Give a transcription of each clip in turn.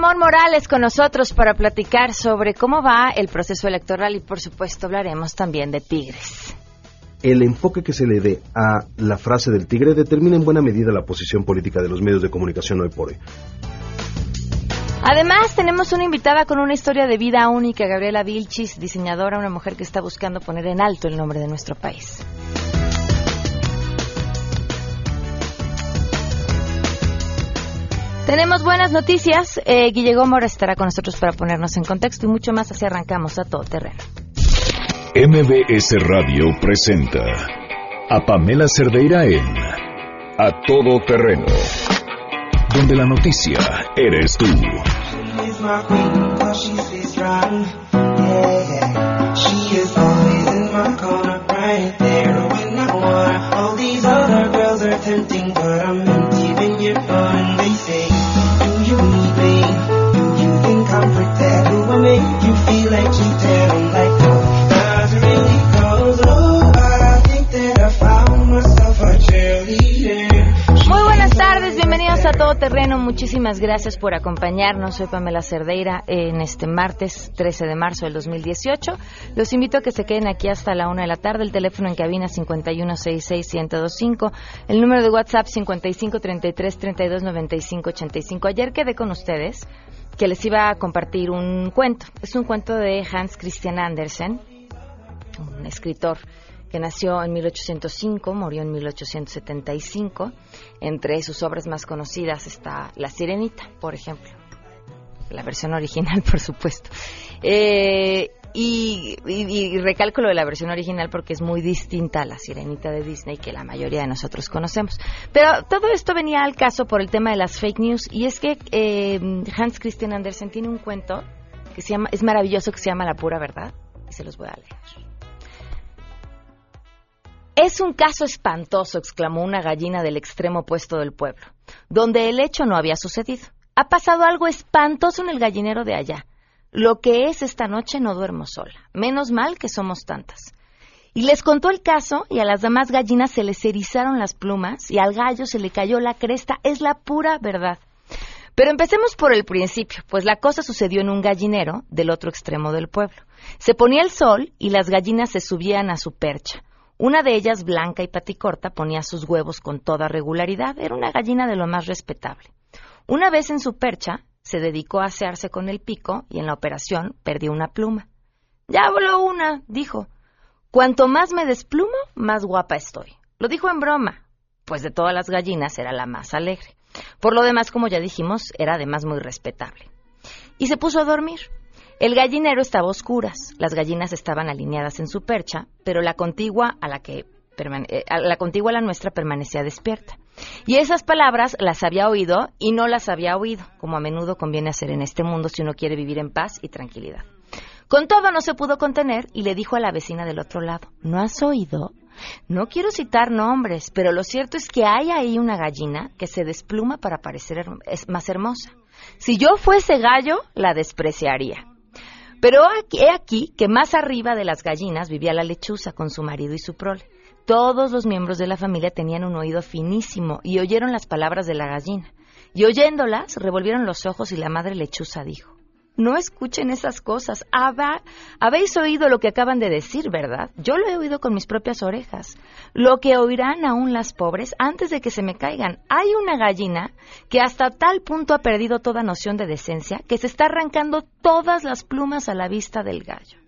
Ramón Morales con nosotros para platicar sobre cómo va el proceso electoral y por supuesto hablaremos también de Tigres. El enfoque que se le dé a la frase del tigre determina en buena medida la posición política de los medios de comunicación hoy por hoy. Además, tenemos una invitada con una historia de vida única, Gabriela Vilchis, diseñadora, una mujer que está buscando poner en alto el nombre de nuestro país. Tenemos buenas noticias. Eh, Guille Gómora estará con nosotros para ponernos en contexto y mucho más. Así arrancamos a todo terreno. MBS Radio presenta a Pamela Cerdeira en A Todo Terreno, donde la noticia eres tú. Todo Terreno. Muchísimas gracias por acompañarnos. Soy Pamela Cerdeira en este martes 13 de marzo del 2018. Los invito a que se queden aquí hasta la una de la tarde. El teléfono en cabina 5166125. El número de WhatsApp 5533329585. Ayer quedé con ustedes que les iba a compartir un cuento. Es un cuento de Hans Christian Andersen, un escritor que nació en 1805, murió en 1875. Entre sus obras más conocidas está La Sirenita, por ejemplo. La versión original, por supuesto. Eh, y, y, recalco lo de la versión original porque es muy distinta a la sirenita de Disney que la mayoría de nosotros conocemos. Pero todo esto venía al caso por el tema de las fake news y es que eh, Hans Christian Andersen tiene un cuento que se llama, es maravilloso que se llama La pura verdad y se los voy a leer. Es un caso espantoso, exclamó una gallina del extremo opuesto del pueblo, donde el hecho no había sucedido. Ha pasado algo espantoso en el gallinero de allá. Lo que es esta noche no duermo sola. Menos mal que somos tantas. Y les contó el caso y a las demás gallinas se les erizaron las plumas y al gallo se le cayó la cresta. Es la pura verdad. Pero empecemos por el principio, pues la cosa sucedió en un gallinero del otro extremo del pueblo. Se ponía el sol y las gallinas se subían a su percha. Una de ellas, blanca y paticorta, ponía sus huevos con toda regularidad. Era una gallina de lo más respetable. Una vez en su percha, se dedicó a asearse con el pico y en la operación perdió una pluma. Ya voló una, dijo. Cuanto más me desplumo, más guapa estoy. Lo dijo en broma, pues de todas las gallinas era la más alegre. Por lo demás, como ya dijimos, era además muy respetable. Y se puso a dormir. El gallinero estaba a oscuras, las gallinas estaban alineadas en su percha, pero la contigua a la que la contigua a la nuestra permanecía despierta. Y esas palabras las había oído y no las había oído, como a menudo conviene hacer en este mundo si uno quiere vivir en paz y tranquilidad. Con todo no se pudo contener y le dijo a la vecina del otro lado, ¿no has oído? No quiero citar nombres, pero lo cierto es que hay ahí una gallina que se despluma para parecer más hermosa. Si yo fuese gallo, la despreciaría. Pero he aquí que más arriba de las gallinas vivía la lechuza con su marido y su prole. Todos los miembros de la familia tenían un oído finísimo y oyeron las palabras de la gallina. Y oyéndolas, revolvieron los ojos y la madre lechuza dijo, no escuchen esas cosas. Habéis oído lo que acaban de decir, ¿verdad? Yo lo he oído con mis propias orejas. Lo que oirán aún las pobres antes de que se me caigan. Hay una gallina que hasta tal punto ha perdido toda noción de decencia que se está arrancando todas las plumas a la vista del gallo.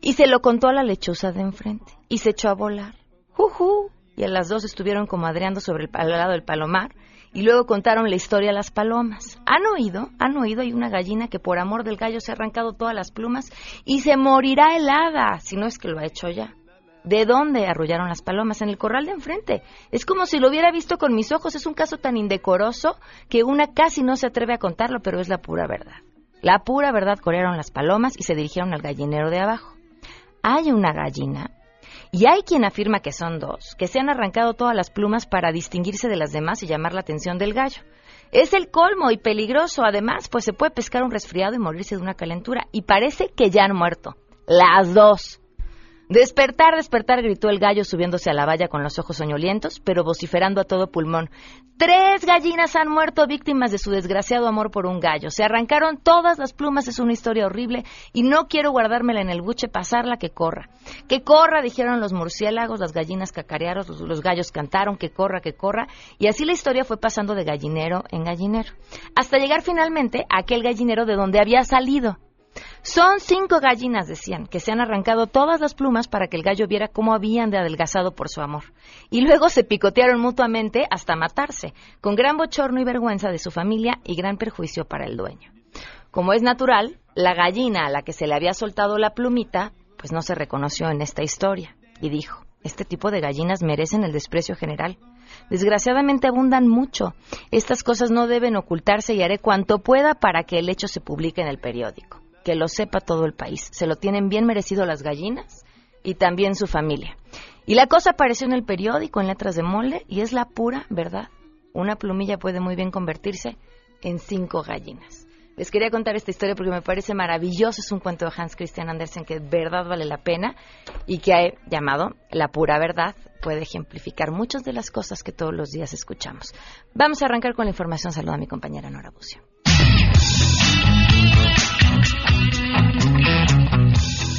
Y se lo contó a la lechuza de enfrente y se echó a volar. ¡Jujú! Y a las dos estuvieron comadreando sobre el al lado del palomar y luego contaron la historia a las palomas. ¿Han oído? ¿Han oído? Hay una gallina que por amor del gallo se ha arrancado todas las plumas y se morirá helada, si no es que lo ha hecho ya. ¿De dónde arrullaron las palomas? En el corral de enfrente. Es como si lo hubiera visto con mis ojos. Es un caso tan indecoroso que una casi no se atreve a contarlo, pero es la pura verdad. La pura verdad corrieron las palomas y se dirigieron al gallinero de abajo. Hay una gallina y hay quien afirma que son dos, que se han arrancado todas las plumas para distinguirse de las demás y llamar la atención del gallo. Es el colmo y peligroso, además, pues se puede pescar un resfriado y morirse de una calentura. Y parece que ya han muerto. Las dos. Despertar, despertar, gritó el gallo subiéndose a la valla con los ojos soñolientos, pero vociferando a todo pulmón. Tres gallinas han muerto víctimas de su desgraciado amor por un gallo. Se arrancaron todas las plumas, es una historia horrible y no quiero guardármela en el buche, pasarla, que corra. Que corra, dijeron los murciélagos, las gallinas cacarearon, los, los gallos cantaron, que corra, que corra. Y así la historia fue pasando de gallinero en gallinero. Hasta llegar finalmente a aquel gallinero de donde había salido. Son cinco gallinas, decían, que se han arrancado todas las plumas para que el gallo viera cómo habían de adelgazado por su amor. Y luego se picotearon mutuamente hasta matarse, con gran bochorno y vergüenza de su familia y gran perjuicio para el dueño. Como es natural, la gallina a la que se le había soltado la plumita, pues no se reconoció en esta historia, y dijo, este tipo de gallinas merecen el desprecio general. Desgraciadamente abundan mucho. Estas cosas no deben ocultarse y haré cuanto pueda para que el hecho se publique en el periódico que lo sepa todo el país. Se lo tienen bien merecido las gallinas y también su familia. Y la cosa apareció en el periódico en letras de mole y es la pura verdad. Una plumilla puede muy bien convertirse en cinco gallinas. Les quería contar esta historia porque me parece maravilloso. Es un cuento de Hans Christian Andersen que de verdad vale la pena y que ha llamado La pura verdad. Puede ejemplificar muchas de las cosas que todos los días escuchamos. Vamos a arrancar con la información. Saludo a mi compañera Nora Bucio.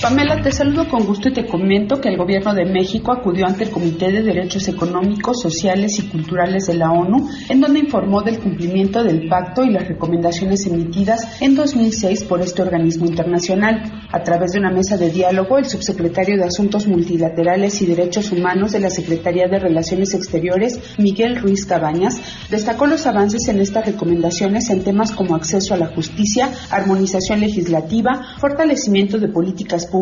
Pamela, te saludo con gusto y te comento que el Gobierno de México acudió ante el Comité de Derechos Económicos, Sociales y Culturales de la ONU, en donde informó del cumplimiento del pacto y las recomendaciones emitidas en 2006 por este organismo internacional. A través de una mesa de diálogo, el subsecretario de Asuntos Multilaterales y Derechos Humanos de la Secretaría de Relaciones Exteriores, Miguel Ruiz Cabañas, destacó los avances en estas recomendaciones en temas como acceso a la justicia, armonización legislativa, fortalecimiento de políticas públicas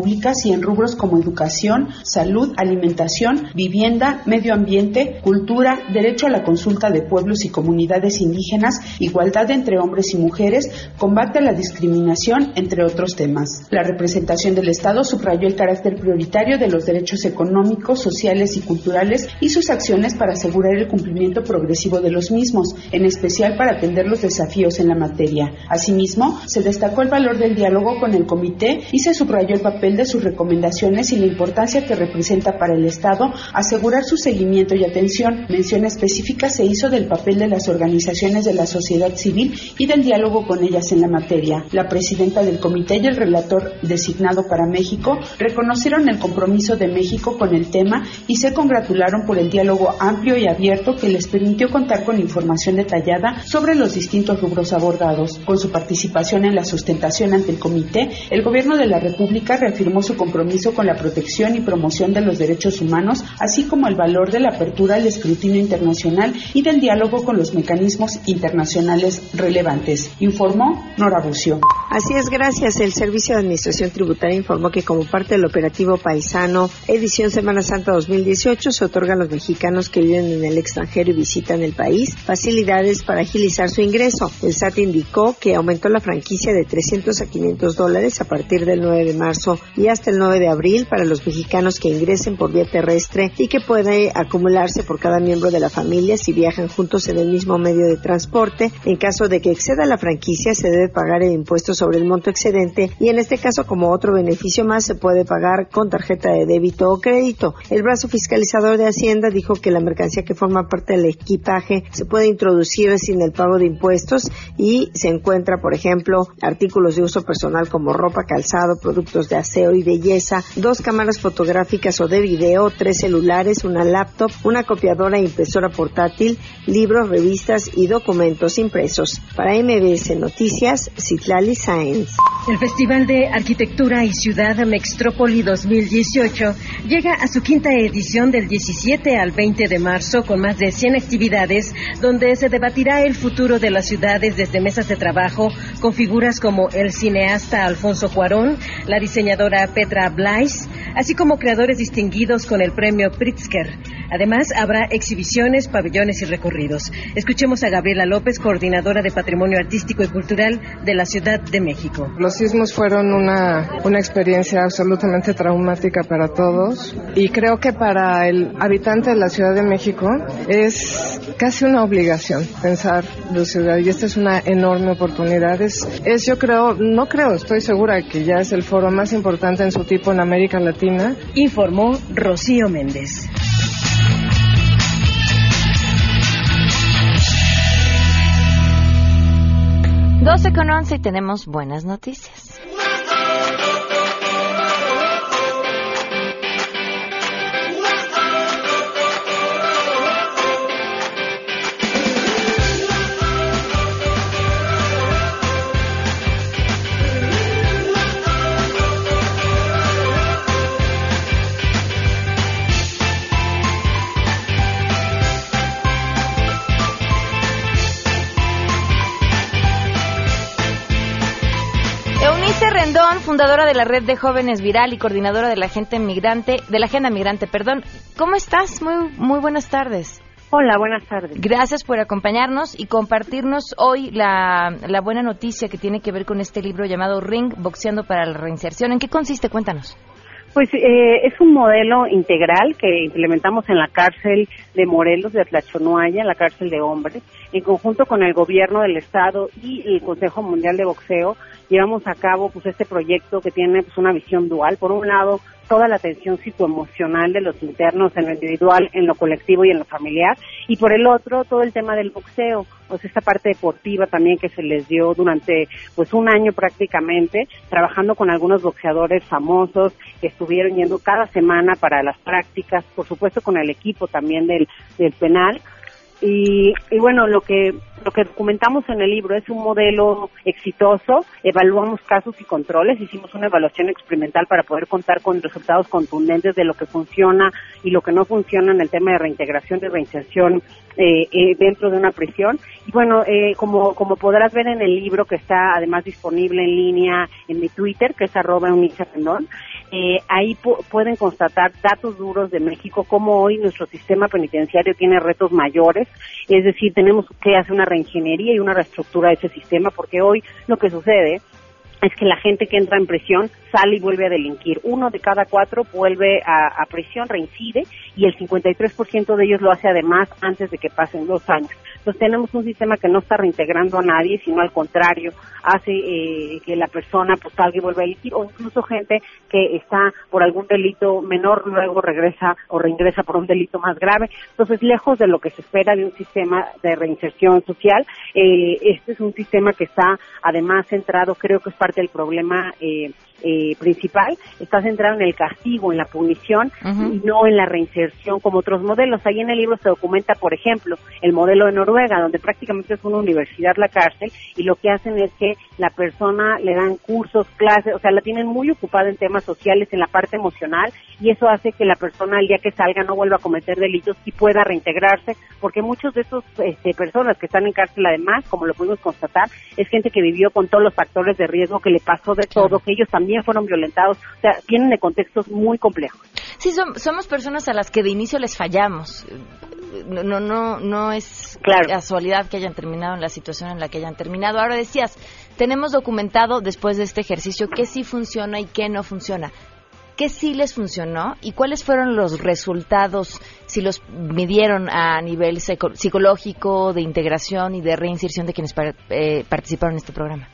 y en rubros como educación, salud, alimentación, vivienda, medio ambiente, cultura, derecho a la consulta de pueblos y comunidades indígenas, igualdad entre hombres y mujeres, combate a la discriminación, entre otros temas. La representación del Estado subrayó el carácter prioritario de los derechos económicos, sociales y culturales y sus acciones para asegurar el cumplimiento progresivo de los mismos, en especial para atender los desafíos en la materia. Asimismo, se destacó el valor del diálogo con el comité y se subrayó el papel de sus recomendaciones y la importancia que representa para el Estado asegurar su seguimiento y atención. Mención específica se hizo del papel de las organizaciones de la sociedad civil y del diálogo con ellas en la materia. La presidenta del comité y el relator designado para México reconocieron el compromiso de México con el tema y se congratularon por el diálogo amplio y abierto que les permitió contar con información detallada sobre los distintos rubros abordados. Con su participación en la sustentación ante el comité, el gobierno de la República afirmó su compromiso con la protección y promoción de los derechos humanos, así como el valor de la apertura al escrutinio internacional y del diálogo con los mecanismos internacionales relevantes, informó Nora Bucio. Así es, gracias. El Servicio de Administración Tributaria informó que como parte del operativo paisano edición Semana Santa 2018 se otorgan a los mexicanos que viven en el extranjero y visitan el país facilidades para agilizar su ingreso. El SAT indicó que aumentó la franquicia de 300 a 500 dólares a partir del 9 de marzo y hasta el 9 de abril para los mexicanos que ingresen por vía terrestre y que puede acumularse por cada miembro de la familia si viajan juntos en el mismo medio de transporte. En caso de que exceda la franquicia, se debe pagar el impuesto sobre el monto excedente y en este caso, como otro beneficio más, se puede pagar con tarjeta de débito o crédito. El brazo fiscalizador de Hacienda dijo que la mercancía que forma parte del equipaje se puede introducir sin el pago de impuestos y se encuentra, por ejemplo, artículos de uso personal como ropa, calzado, productos de aseo y belleza, dos cámaras fotográficas o de video, tres celulares, una laptop, una copiadora e impresora portátil, libros, revistas y documentos impresos. Para MBS Noticias, Citlali Sáenz. El Festival de Arquitectura y Ciudad Mextrópoli 2018 llega a su quinta edición del 17 al 20 de marzo con más de 100 actividades donde se debatirá el futuro de las ciudades desde mesas de trabajo con figuras como el cineasta Alfonso Cuarón, la diseñadora Petra Blais, así como creadores distinguidos con el premio Pritzker. Además, habrá exhibiciones, pabellones y recorridos. Escuchemos a Gabriela López, coordinadora de Patrimonio Artístico y Cultural de la Ciudad de México. Los sismos fueron una, una experiencia absolutamente traumática para todos y creo que para el habitante de la Ciudad de México es casi una obligación pensar la ciudad y esta es una enorme oportunidad. Es, es yo creo, no creo, estoy segura que ya es el foro más importante en su tipo en América Latina informó Rocío Méndez. Doce con once y tenemos buenas noticias. De la Red de Jóvenes Viral y coordinadora de la Agenda Migrante, de la Agenda Migrante, perdón. ¿Cómo estás? Muy muy buenas tardes. Hola, buenas tardes. Gracias por acompañarnos y compartirnos hoy la, la buena noticia que tiene que ver con este libro llamado Ring, Boxeando para la Reinserción. ¿En qué consiste? Cuéntanos. Pues eh, es un modelo integral que implementamos en la cárcel de Morelos de Atlachonuaya, la cárcel de hombres, en conjunto con el gobierno del estado y el Consejo Mundial de Boxeo. Llevamos a cabo pues este proyecto que tiene pues una visión dual. Por un lado, toda la atención psicoemocional de los internos en lo individual, en lo colectivo y en lo familiar, y por el otro todo el tema del boxeo, pues esta parte deportiva también que se les dio durante pues un año prácticamente, trabajando con algunos boxeadores famosos que estuvieron yendo cada semana para las prácticas, por supuesto con el equipo también del, del penal, y, y, bueno, lo que lo que documentamos en el libro es un modelo exitoso, evaluamos casos y controles, hicimos una evaluación experimental para poder contar con resultados contundentes de lo que funciona y lo que no funciona en el tema de reintegración y reinserción eh, eh, dentro de una prisión. Y bueno, eh, como, como podrás ver en el libro que está además disponible en línea en mi Twitter, que es arroba eh, ahí pueden constatar datos duros de México, como hoy nuestro sistema penitenciario tiene retos mayores, es decir, tenemos que hacer una reingeniería y una reestructura de ese sistema, porque hoy lo que sucede es que la gente que entra en prisión sale y vuelve a delinquir. Uno de cada cuatro vuelve a, a prisión, reincide, y el 53% de ellos lo hace además antes de que pasen dos años. Entonces tenemos un sistema que no está reintegrando a nadie, sino al contrario, hace eh, que la persona pues salga y vuelva a delinquir, o incluso gente que está por algún delito menor, luego regresa o reingresa por un delito más grave. Entonces, lejos de lo que se espera de un sistema de reinserción social, eh, este es un sistema que está además centrado, creo que es parte del problema eh, eh, principal está centrado en el castigo, en la punición y no en la reinserción como otros modelos. Ahí en el libro se documenta, por ejemplo, el modelo de Noruega, donde prácticamente es una universidad la cárcel y lo que hacen es que la persona le dan cursos, clases, o sea, la tienen muy ocupada en temas sociales, en la parte emocional y eso hace que la persona al día que salga no vuelva a cometer delitos y pueda reintegrarse, porque muchos de esos este, personas que están en cárcel además, como lo pudimos constatar, es gente que vivió con todos los factores de riesgo, que le pasó de todo, que ellos también fueron violentados, o sea, vienen de contextos muy complejos. Sí, somos personas a las que de inicio les fallamos. No, no, no es casualidad que hayan terminado en la situación en la que hayan terminado. Ahora decías, tenemos documentado después de este ejercicio qué sí funciona y qué no funciona. ¿Qué sí les funcionó y cuáles fueron los resultados, si los midieron a nivel psicológico, de integración y de reinserción de quienes eh, participaron en este programa?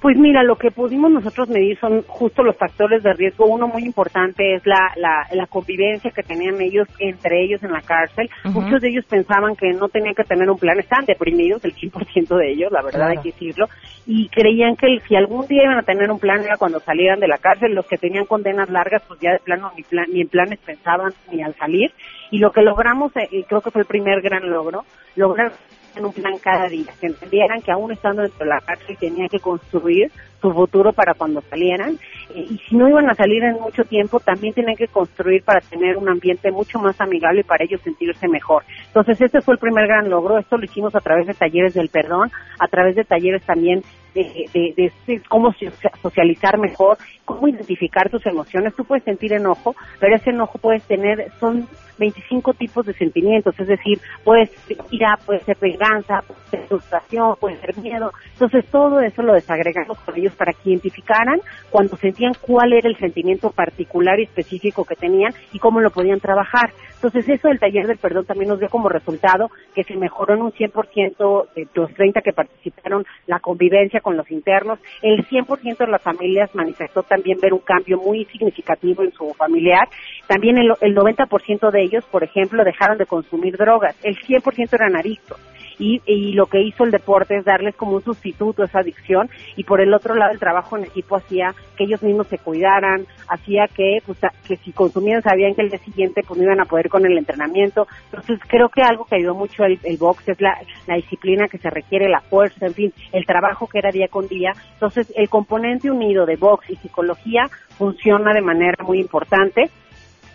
Pues mira, lo que pudimos nosotros medir son justo los factores de riesgo. Uno muy importante es la, la, convivencia que tenían ellos entre ellos en la cárcel. Muchos de ellos pensaban que no tenían que tener un plan, estaban deprimidos, el 100% de ellos, la verdad hay que decirlo, y creían que si algún día iban a tener un plan era cuando salieran de la cárcel. Los que tenían condenas largas, pues ya de plano ni, plan, ni en planes pensaban ni al salir. Y lo que logramos, eh, y creo que fue el primer gran logro, lograr en un plan cada día, que entendieran que aún estando dentro de la cárcel tenían que construir su futuro para cuando salieran eh, y si no iban a salir en mucho tiempo también tenían que construir para tener un ambiente mucho más amigable y para ellos sentirse mejor. Entonces este fue el primer gran logro, esto lo hicimos a través de talleres del perdón, a través de talleres también de, de, de, cómo socializar mejor, cómo identificar tus emociones. Tú puedes sentir enojo, pero ese enojo puedes tener, son 25 tipos de sentimientos, es decir, puede ser ira, puede ser venganza, puede ser frustración, puede ser miedo. Entonces todo eso lo desagregamos con para que identificaran cuando sentían cuál era el sentimiento particular y específico que tenían y cómo lo podían trabajar. Entonces eso del taller del perdón también nos dio como resultado que se mejoró en un 100% de los 30 que participaron la convivencia con los internos. El 100% de las familias manifestó también ver un cambio muy significativo en su familiar. También el, el 90% de ellos, por ejemplo, dejaron de consumir drogas. El 100% eran adictos y, y lo que hizo el deporte es darles como un sustituto a esa adicción y por el otro lado el trabajo en equipo hacía que ellos mismos se cuidaran, hacía que, pues, que si consumían sabían que el día siguiente pues no iban a poder con el entrenamiento. Entonces creo que algo que ayudó mucho el, el box es la, la disciplina que se requiere, la fuerza, en fin, el trabajo que era día con día. Entonces el componente unido de box y psicología funciona de manera muy importante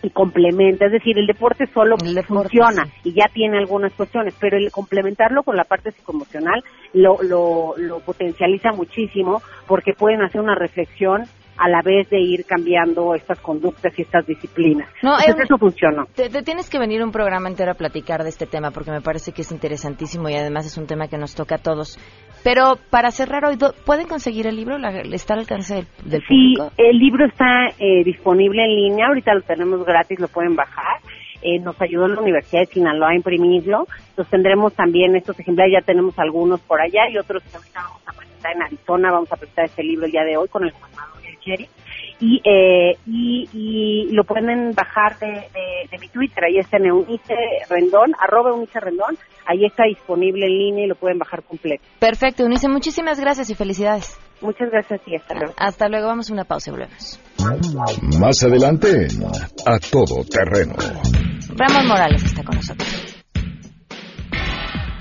y complementa, es decir, el deporte solo funciona y ya tiene algunas cuestiones, pero el complementarlo con la parte psicoemocional lo, lo, lo potencializa muchísimo porque pueden hacer una reflexión a la vez de ir cambiando estas conductas y estas disciplinas. No, Entonces, eso funcionó. Te, te tienes que venir un programa entero a platicar de este tema porque me parece que es interesantísimo y además es un tema que nos toca a todos. Pero para cerrar hoy, ¿do- ¿pueden conseguir el libro? ¿La- ¿Está al alcance del, del Sí, público? el libro está eh, disponible en línea, ahorita lo tenemos gratis, lo pueden bajar. Eh, nos ayudó la Universidad de Sinaloa a imprimirlo. Entonces tendremos también estos ejemplares, ya tenemos algunos por allá y otros que ahorita vamos a presentar en Arizona. Vamos a presentar este libro el día de hoy con el gobernador y el sheriff. Y, eh, y, y lo pueden bajar de, de, de mi Twitter, ahí está en Eunice Rendón, arroba Eunice Rendón, ahí está disponible en línea y lo pueden bajar completo. Perfecto, Eunice, muchísimas gracias y felicidades. Muchas gracias y hasta luego. Hasta luego, vamos a una pausa y volvemos. Más adelante A Todo Terreno. Ramón Morales está con nosotros.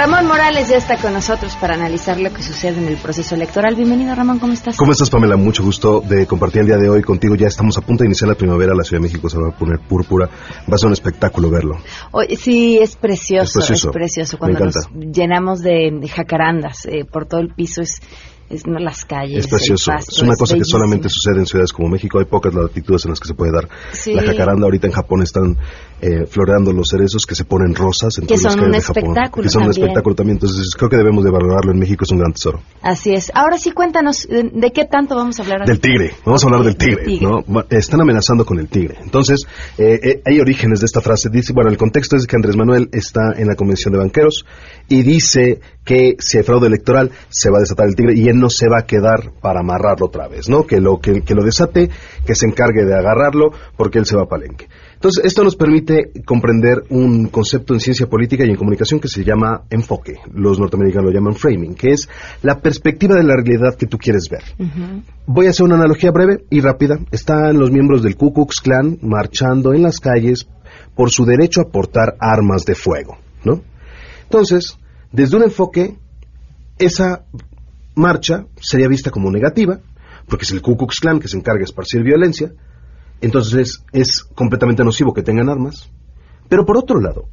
Ramón Morales ya está con nosotros para analizar lo que sucede en el proceso electoral. Bienvenido, Ramón, ¿cómo estás? ¿Cómo estás, Pamela? Mucho gusto de compartir el día de hoy contigo. Ya estamos a punto de iniciar la primavera. La Ciudad de México se va a poner púrpura. Va a ser un espectáculo verlo. Oye, sí, es precioso, Es precioso. es precioso. Me Cuando nos llenamos de, jacarandas eh, por todo el piso, es, es no, las calles. Es precioso. pasto, es una cosa que solamente sucede en ciudades como México. Hay pocas latitudes en las que se puede dar Sí. la jacaranda. Ahorita en Japón están eh, floreando los cerezos que se ponen rosas en Que todas las son un de Japón. espectáculo Que son un espectáculo también. Entonces creo que debemos de valorarlo en México. Es un gran tesoro. Así es. Ahora sí, cuéntanos, ¿de, de qué tanto vamos a hablar? Del tigre, vamos a hablar del tigre, tigre. Están amenazando con el tigre. Entonces, eh, eh, hay orígenes de esta frase. Dice, bueno, el contexto es que Andrés Manuel está en la convención de banqueros y dice que si hay fraude electoral se va a desatar el tigre y él no se va a quedar para amarrarlo otra vez, ¿no? Que lo, que, que lo desate, que se encargue de agarrarlo porque él se va a palenque. Entonces, esto nos permite comprender un concepto en ciencia política y en comunicación que se llama enfoque. Los norteamericanos lo llaman framing, que es la perspectiva de la realidad que tú quieres ver. Voy a hacer una analogía breve y rápida. Están los miembros del Ku Klux Klan marchando en las calles por su derecho a portar armas de fuego, ¿no? Entonces, desde un enfoque, esa marcha sería vista como negativa, porque es el Ku Klux Klan que se encarga de esparcir violencia, entonces es completamente nocivo que tengan armas. Pero por otro lado,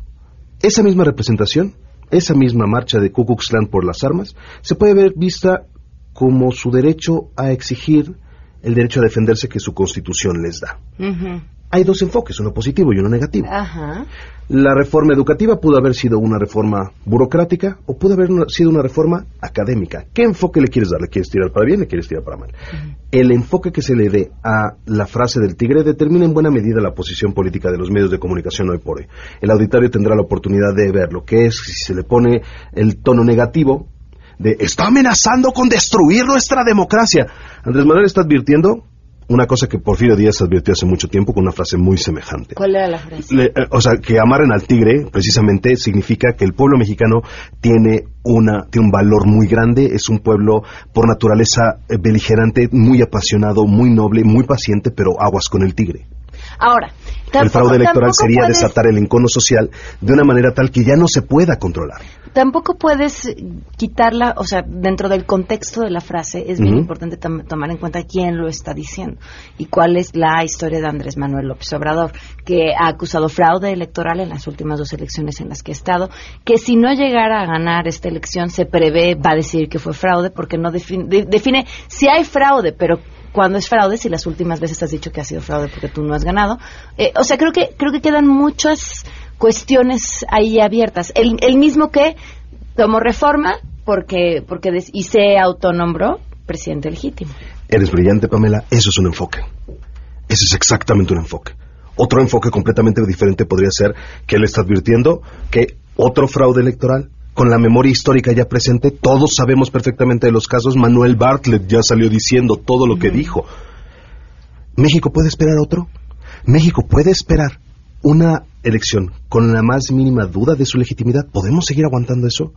esa misma representación, esa misma marcha de Ku Klux Klan por las armas, se puede ver vista como su derecho a exigir el derecho a defenderse que su constitución les da. Hay dos enfoques, uno positivo y uno negativo. Ajá. La reforma educativa pudo haber sido una reforma burocrática o pudo haber una- sido una reforma académica. ¿Qué enfoque le quieres dar? ¿Le quieres tirar para bien? ¿Le quieres tirar para mal? El enfoque que se le dé a la frase del tigre determina en buena medida la posición política de los medios de comunicación hoy por hoy. El auditorio tendrá la oportunidad de ver lo que es si se le pone el tono negativo de está amenazando con destruir nuestra democracia. Andrés Manuel está advirtiendo una cosa que Porfirio Díaz advirtió hace mucho tiempo con una frase muy semejante. ¿Cuál era la frase? Le- eh, o sea, que amarren al tigre, precisamente, significa que el pueblo mexicano tiene una tiene un valor muy grande, es un pueblo por naturaleza eh, beligerante, muy apasionado, muy noble, muy paciente, pero aguas con el tigre. Ahora, el fraude electoral sería puedes- desatar el encono social de una manera tal que ya no se pueda controlar. Tampoco puedes quitarla, o sea, dentro del contexto de la frase es bien importante tomar en cuenta quién lo está diciendo y cuál es la historia de Andrés Manuel López Obrador, que ha acusado fraude electoral en las últimas dos elecciones en las que ha estado, que si no llegara a ganar esta elección se prevé, va a decir que fue fraude porque no define, de- define si hay fraude, pero cuando es fraude, si las últimas veces has dicho que ha sido fraude porque tú no has ganado. Eh, o sea, creo que, creo que quedan muchas cuestiones ahí abiertas. El, el mismo que tomó reforma porque, porque des- y se autonombró presidente legítimo. Eres brillante, Pamela. Eso es un enfoque. Ese es exactamente un enfoque. Otro enfoque completamente diferente podría ser que él está advirtiendo que otro fraude electoral, con la memoria histórica ya presente, todos sabemos perfectamente de los casos. Manuel Bartlett ya salió diciendo todo lo que dijo. ¿México puede esperar otro? ¿México puede esperar una elección con la más mínima duda de su legitimidad? ¿Podemos seguir aguantando eso?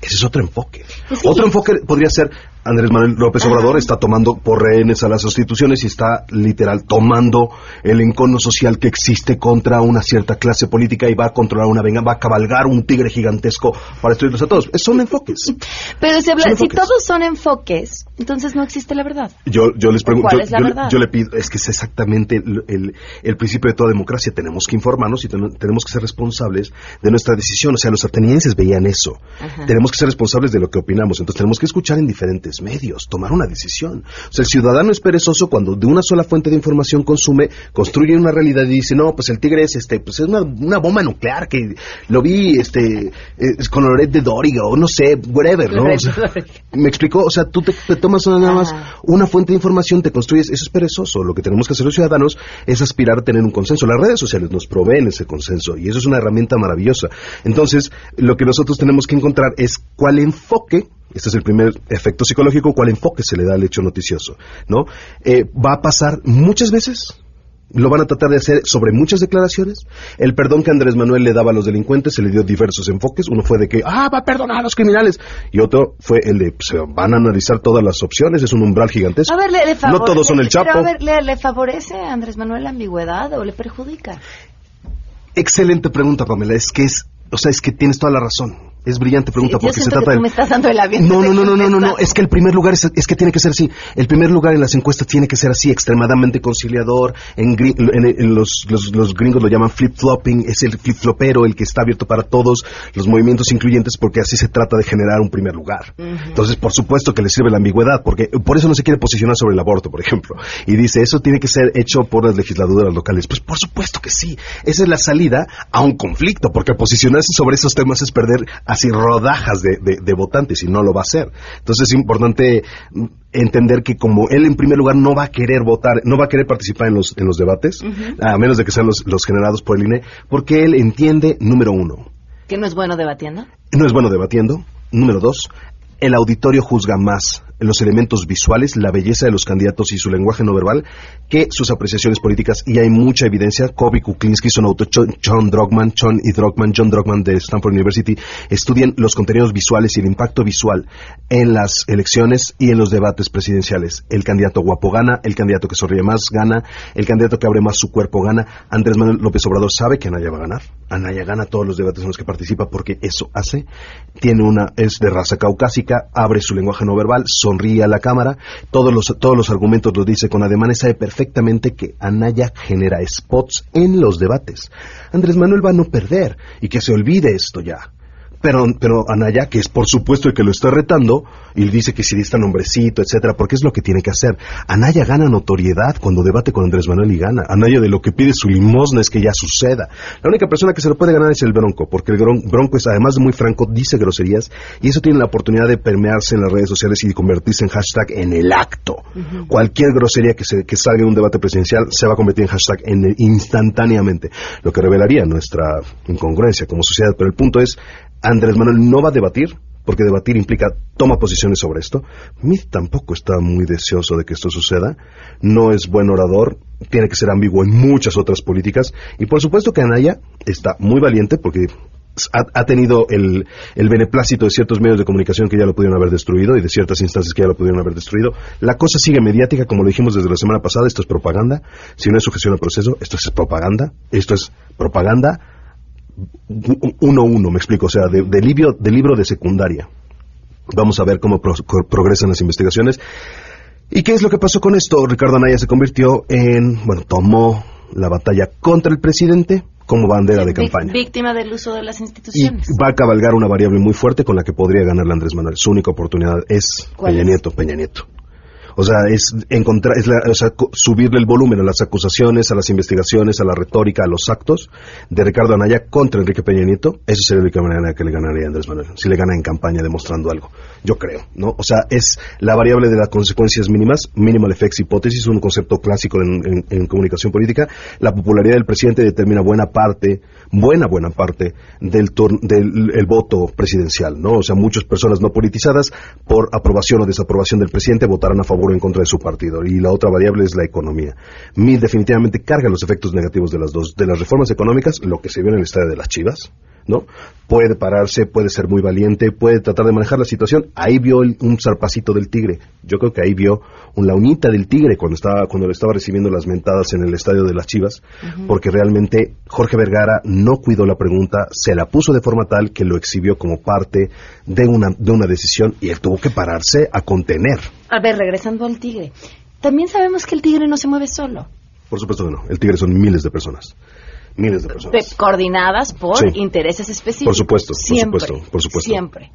Ese es otro enfoque. Sí. Otro enfoque podría ser Andrés Manuel López Obrador está tomando por rehenes a las instituciones y está literal tomando el encono social que existe contra una cierta clase política y va a controlar una venga, va a cabalgar un tigre gigantesco para destruirlos a todos. Es- Son enfoques. Pero se habla- Son si todos son enfoques, entonces no existe la verdad. Yo, yo les pregunto, ¿Cuál yo, es la yo verdad? yo le pido, es que es exactamente el, el- el principio de toda democracia. Tenemos que informarnos y ten- tenemos que ser responsables de nuestra decisión. O sea, los atenienses veían eso. Ajá. Tenemos que ser responsables de lo que opinamos. Entonces tenemos que escuchar en diferentes medios, tomar una decisión. O sea, el ciudadano es perezoso cuando de una sola fuente de información consume, construye una realidad y dice, no, pues el tigre es este, pues es una, una bomba nuclear que lo vi este eh, con Loret de Dóriga o no sé, whatever, ¿no? O sea, me explicó, o sea, tú te, te tomas una- nada más una fuente de información, te construyes, eso es perezoso. Lo que tenemos que hacer los ciudadanos es aspirar a tener un consenso. Las redes sociales nos proveen ese consenso y eso es una herramienta maravillosa. Entonces, lo que nosotros tenemos que encontrar es cuál enfoque este es el primer efecto psicológico, cuál enfoque se le da al hecho noticioso, ¿no? Eh, va a pasar muchas veces, lo van a tratar de hacer sobre muchas declaraciones. El perdón que Andrés Manuel le daba a los delincuentes se le dio diversos enfoques. Uno fue de que, ah, va a perdonar a los criminales. Y otro fue el de, se van a analizar todas las opciones, es un umbral gigantesco. A ver, le, le no todos son el Chapo. Pero a ver, ¿le, le favorece a Andrés Manuel la ambigüedad o le perjudica? Excelente pregunta, Pamela. Es que es, o sea, es que tienes toda la razón. Es brillante pregunta porque se que trata tú de... me estás dando el avión. No, no, no, no, no, no, no, es que el primer lugar es, es que tiene que ser así. El primer lugar en las encuestas tiene que ser así, extremadamente conciliador. En, en- en los, los, los gringos lo llaman flip-flopping, es el flip-flopero, el que está abierto para todos los movimientos incluyentes, porque así se trata de generar un primer lugar. Entonces, por supuesto que le sirve la ambigüedad, porque por eso no se quiere posicionar sobre el aborto, por ejemplo. Y dice, eso tiene que ser hecho por las legislaturas locales. Pues por supuesto que sí. Esa es la salida a un conflicto, porque posicionarse sobre esos temas es perder así rodajas de, de- de votantes y no lo va a hacer. Entonces es importante entender que como él en primer lugar no va a querer votar, no va a querer participar en los, en los debates, a menos de que sean los, los generados por el INE, porque él entiende, número uno, ¿Que no es bueno debatiendo? no es bueno debatiendo. Número dos, el auditorio juzga más los elementos visuales, la belleza de los candidatos y su lenguaje no verbal que sus apreciaciones políticas. Y hay mucha evidencia. Kobe Kuklinski, son autor, John, Drogman, John y Drogman, John Drogman de Stanford University, estudian los contenidos visuales y el impacto visual en las elecciones y en los debates presidenciales. El candidato guapo gana, el candidato que sonríe más gana, el candidato que abre más su cuerpo gana. Andrés Manuel López Obrador sabe que Anaya va a ganar. Anaya gana todos los debates en los que participa porque eso hace. Tiene una, es de raza caucásica, abre su lenguaje no verbal, sonríe a la cámara, todos los, todos los argumentos los dice con ademanes, sabe perfectamente que Anaya genera spots en los debates. Andrés Manuel va a no perder y que se olvide esto ya. Pero, pero Anaya, que es por supuesto el que lo está retando, y dice que si está nombrecito, etcétera, porque es lo que tiene que hacer. Anaya gana notoriedad cuando debate con Andrés Manuel y gana. Anaya de lo que pide su limosna es que ya suceda. La única persona que se lo puede ganar es el Bronco, porque el Bronco es además de muy franco, dice groserías, y eso tiene la oportunidad de permearse en las redes sociales y convertirse en hashtag en el acto. Cualquier grosería que, se, salga en un debate presidencial se va a convertir en hashtag en instantáneamente, lo que revelaría nuestra incongruencia como sociedad. Pero el punto es, Andrés Manuel no va a debatir, porque debatir implica toma posiciones sobre esto. Mit tampoco está muy deseoso de que esto suceda. No es buen orador, tiene que ser ambiguo en muchas otras políticas. Y por supuesto que Anaya está muy valiente porque ha, ha tenido el, beneplácito de ciertos medios de comunicación que ya lo pudieron haber destruido y de ciertas instancias que ya lo pudieron haber destruido. La cosa sigue mediática, como lo dijimos desde la semana pasada, esto es propaganda. Si no es sujeción al proceso, esto es propaganda. Esto es propaganda 1-1, me explico, o sea, de, de libro, de libro de secundaria. Vamos a ver cómo pro- progresan las investigaciones. ¿Y qué es lo que pasó con esto? Ricardo Anaya se convirtió en, bueno, tomó la batalla contra el presidente como bandera de campaña. Víctima del uso de las Y instituciones. va a cabalgar una variable muy fuerte con la que podría ganar Andrés Manuel. Su única oportunidad es ¿Cuál Peña es? Nieto, Peña Nieto. O sea, es encontrar, es la- o sea, subirle el volumen a las acusaciones, a las investigaciones, a la retórica, a los actos de Ricardo Anaya contra Enrique Peña Nieto. Eso sería la única manera que le ganaría Andrés Manuel. Si le gana en campaña demostrando algo. Yo creo, ¿no? O sea, es la variable de las consecuencias mínimas, minimal effects hipótesis, un concepto clásico en- en comunicación política. La popularidad del presidente determina buena parte, buena, buena parte del, del el voto presidencial, ¿no? O sea, muchas personas no politizadas, por aprobación o desaprobación del presidente, votarán a favor o en contra de su partido. Y la otra variable es la economía. Mid definitivamente carga los efectos negativos de las dos. De las reformas económicas, lo que se vio en el estadio de las Chivas, ¿no? Puede pararse, puede ser muy valiente, puede tratar de manejar la situación. Ahí vio el- un zarpacito del tigre. Yo creo que ahí vio un, la unita del tigre cuando estaba, cuando le estaba recibiendo las mentadas en el estadio de las Chivas, porque realmente Jorge Vergara no cuidó la pregunta, se la puso de forma tal que lo exhibió como parte de una, de una decisión y él tuvo que pararse a contener. A ver, regresando al tigre. También sabemos que el tigre no se mueve solo. Por supuesto que no. El tigre son miles de personas. Miles de personas. Pe- coordinadas por Sí. intereses específicos. Por supuesto, por Siempre, supuesto, por supuesto. Siempre.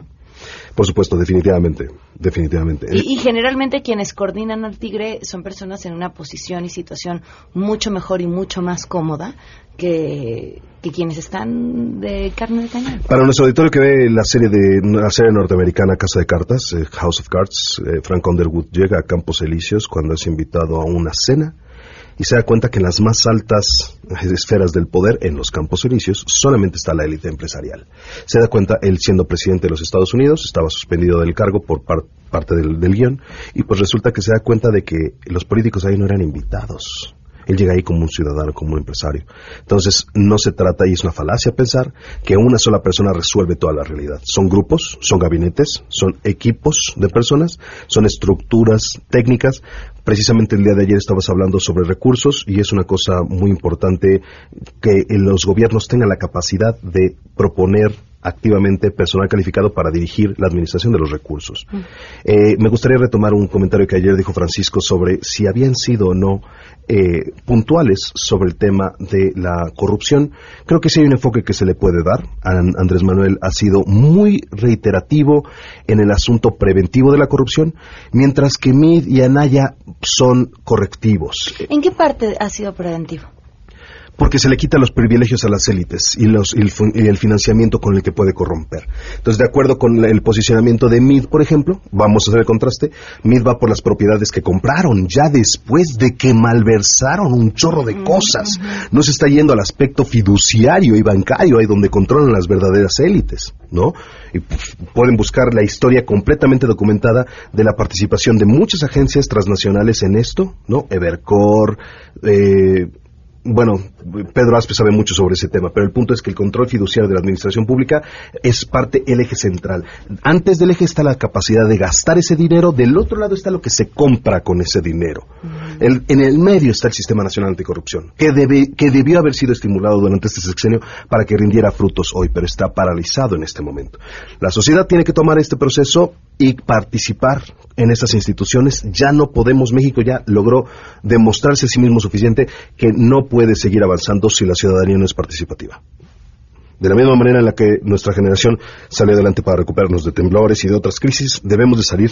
Por supuesto, definitivamente. Definitivamente. Y, y generalmente quienes coordinan al tigre son personas en una posición y situación mucho mejor y mucho más cómoda que, que quienes están de carne de cañón. Para nuestro auditorio que ve la serie de la serie norteamericana Casa de Cartas, eh, House of Cards, eh, Frank Underwood llega a Campos Elíseos cuando es invitado a una cena y se da cuenta que en las más altas esferas del poder, en los Campos Elíseos, solamente está la élite empresarial. Se da cuenta, él siendo presidente de los Estados Unidos, estaba suspendido del cargo por par- parte del, del guion, y pues resulta que se da cuenta de que los políticos ahí no eran invitados. Él llega ahí como un ciudadano, como un empresario. Entonces, no se trata, y es una falacia pensar, que una sola persona resuelve toda la realidad. Son grupos, son gabinetes, son equipos de personas, son estructuras técnicas. Precisamente el día de ayer estabas hablando sobre recursos y es una cosa muy importante que los gobiernos tengan la capacidad de proponer activamente personal calificado para dirigir la administración de los recursos. Eh, me gustaría retomar un comentario que ayer dijo Francisco sobre si habían sido o no eh, puntuales sobre el tema de la corrupción. Creo que sí hay un enfoque que se le puede dar. An- Andrés Manuel ha sido muy reiterativo en el asunto preventivo de la corrupción, mientras que Mid y Anaya son correctivos. ¿En qué parte ha sido preventivo? Porque se le quitan los privilegios a las élites y, los, y el, y el financiamiento con el que puede corromper. Entonces, de acuerdo con el posicionamiento de Mid, por ejemplo, vamos a hacer el contraste, Mid va por las propiedades que compraron ya después de que malversaron un chorro de cosas. No se está yendo al aspecto fiduciario y bancario, ahí donde controlan las verdaderas élites, ¿no? Y pueden buscar la historia completamente documentada de la participación de muchas agencias transnacionales en esto, ¿no? Evercore, eh, bueno, Pedro Aspe sabe mucho sobre ese tema, pero el punto es que el control fiduciario de la administración pública es parte el eje central. Antes del eje está la capacidad de gastar ese dinero, del otro lado está lo que se compra con ese dinero. El- en el medio está el Sistema Nacional Anticorrupción, que, debe, que debió haber sido estimulado durante este sexenio para que rindiera frutos hoy, pero está paralizado en este momento. La sociedad tiene que tomar este proceso y participar en estas instituciones. Ya no podemos, México ya logró demostrarse a sí mismo suficiente que no puede seguir avanzando si la ciudadanía no es participativa. De la misma manera en la que nuestra generación salió adelante para recuperarnos de temblores y de otras crisis, debemos de salir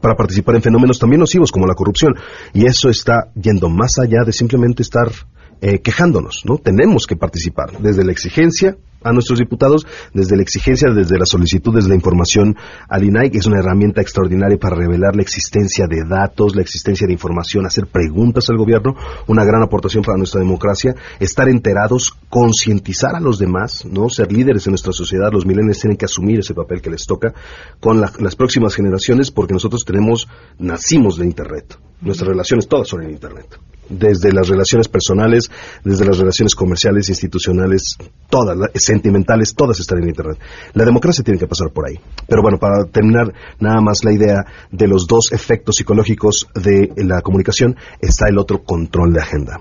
para participar en fenómenos también nocivos como la corrupción. Y eso está yendo más allá de simplemente estar eh, quejándonos, ¿no? Tenemos que participar desde la exigencia a nuestros diputados, desde la exigencia, desde las solicitudes de la información al INAI, que es una herramienta extraordinaria para revelar la existencia de datos, la existencia de información, hacer preguntas al gobierno, una gran aportación para nuestra democracia, estar enterados, concientizar a los demás, ¿no? Ser líderes en nuestra sociedad, los milenios tienen que asumir ese papel que les toca con la- las próximas generaciones porque nosotros tenemos, nacimos de Internet. Nuestras relaciones todas son en Internet. Desde las relaciones personales, desde las relaciones comerciales, institucionales, todas, la- sentimentales, todas están en Internet. La democracia tiene que pasar por ahí. Pero bueno, para terminar nada más la idea de los dos efectos psicológicos de la comunicación, está el otro control de agenda.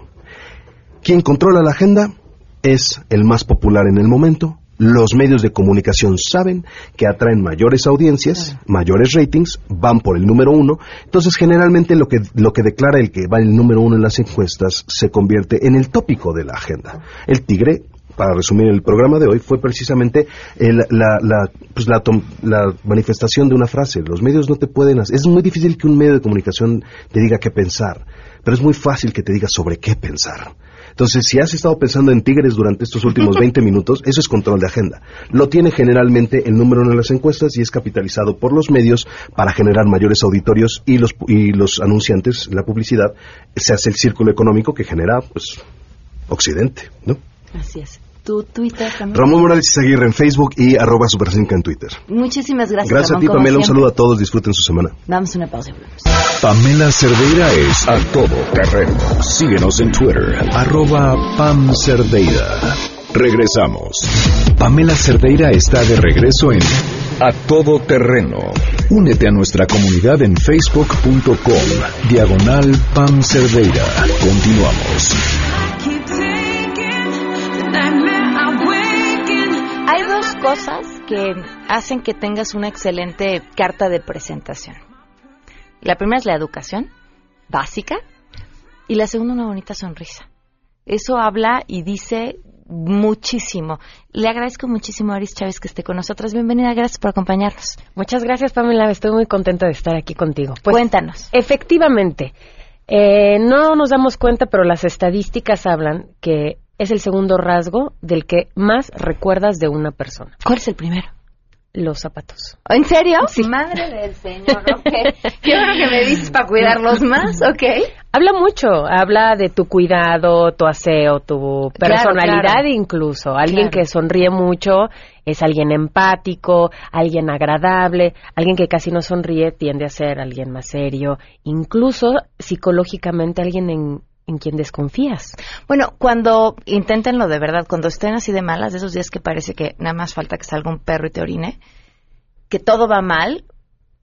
Quien controla la agenda es el más popular en el momento. Los medios de comunicación saben que atraen mayores audiencias, mayores ratings, van por el número uno. Entonces, generalmente lo que, lo que declara el que va el número uno en las encuestas se convierte en el tópico de la agenda. El tigre para resumir el programa de hoy, fue precisamente el- la, la, pues la, tom- la manifestación de una frase. Los medios no te pueden hacer... Es muy difícil que un medio de comunicación te diga qué pensar, pero es muy fácil que te diga sobre qué pensar. Entonces, si has estado pensando en tigres durante estos últimos 20 minutos, eso es control de agenda. Lo tiene generalmente el número uno en las encuestas y es capitalizado por los medios para generar mayores auditorios y los, y los anunciantes, la publicidad, se hace el círculo económico que genera, pues, Occidente, ¿no? Así es. Tu Twitter también. Ramón Morales Izaguirre en Facebook y arroba Supercinca en Twitter. Muchísimas gracias. Gracias a ti, Pamela. Un saludo a todos. Disfruten su semana. Damos una pausa y volvemos. Pamela Cerdeira es a todo terreno. Síguenos en Twitter, arroba Pam Cerdeira. Regresamos. Pamela Cerdeira está de regreso en A Todo Terreno. Únete a nuestra comunidad en facebook.com, diagonal Pam Cerdeira. Continuamos. Cosas que hacen que tengas una excelente carta de presentación. La primera es la educación básica y la segunda una bonita sonrisa. Eso habla y dice muchísimo. Le agradezco muchísimo a Aris Chávez que esté con nosotros. Bienvenida, gracias por acompañarnos. Muchas gracias, Pamela. Estoy muy contenta de estar aquí contigo. Pues, Cuéntanos. Efectivamente, eh, no nos damos cuenta, pero las estadísticas hablan que es el segundo rasgo del que más recuerdas de una persona. ¿Cuál es el primero? Los zapatos. ¿En serio? Madre del Señor, ok. Qué bueno que me dices para cuidarlos más, ok. Habla mucho, habla de tu cuidado, tu aseo, tu Claro, personalidad claro. incluso. Alguien Claro. que sonríe mucho es alguien empático, alguien agradable, alguien que casi no sonríe tiende a ser alguien más serio, incluso psicológicamente alguien en, en quien desconfías. Bueno, cuando inténtenlo de verdad, cuando estén así de malas, de esos días que parece que nada más falta que salga un perro y te orine, que todo va mal,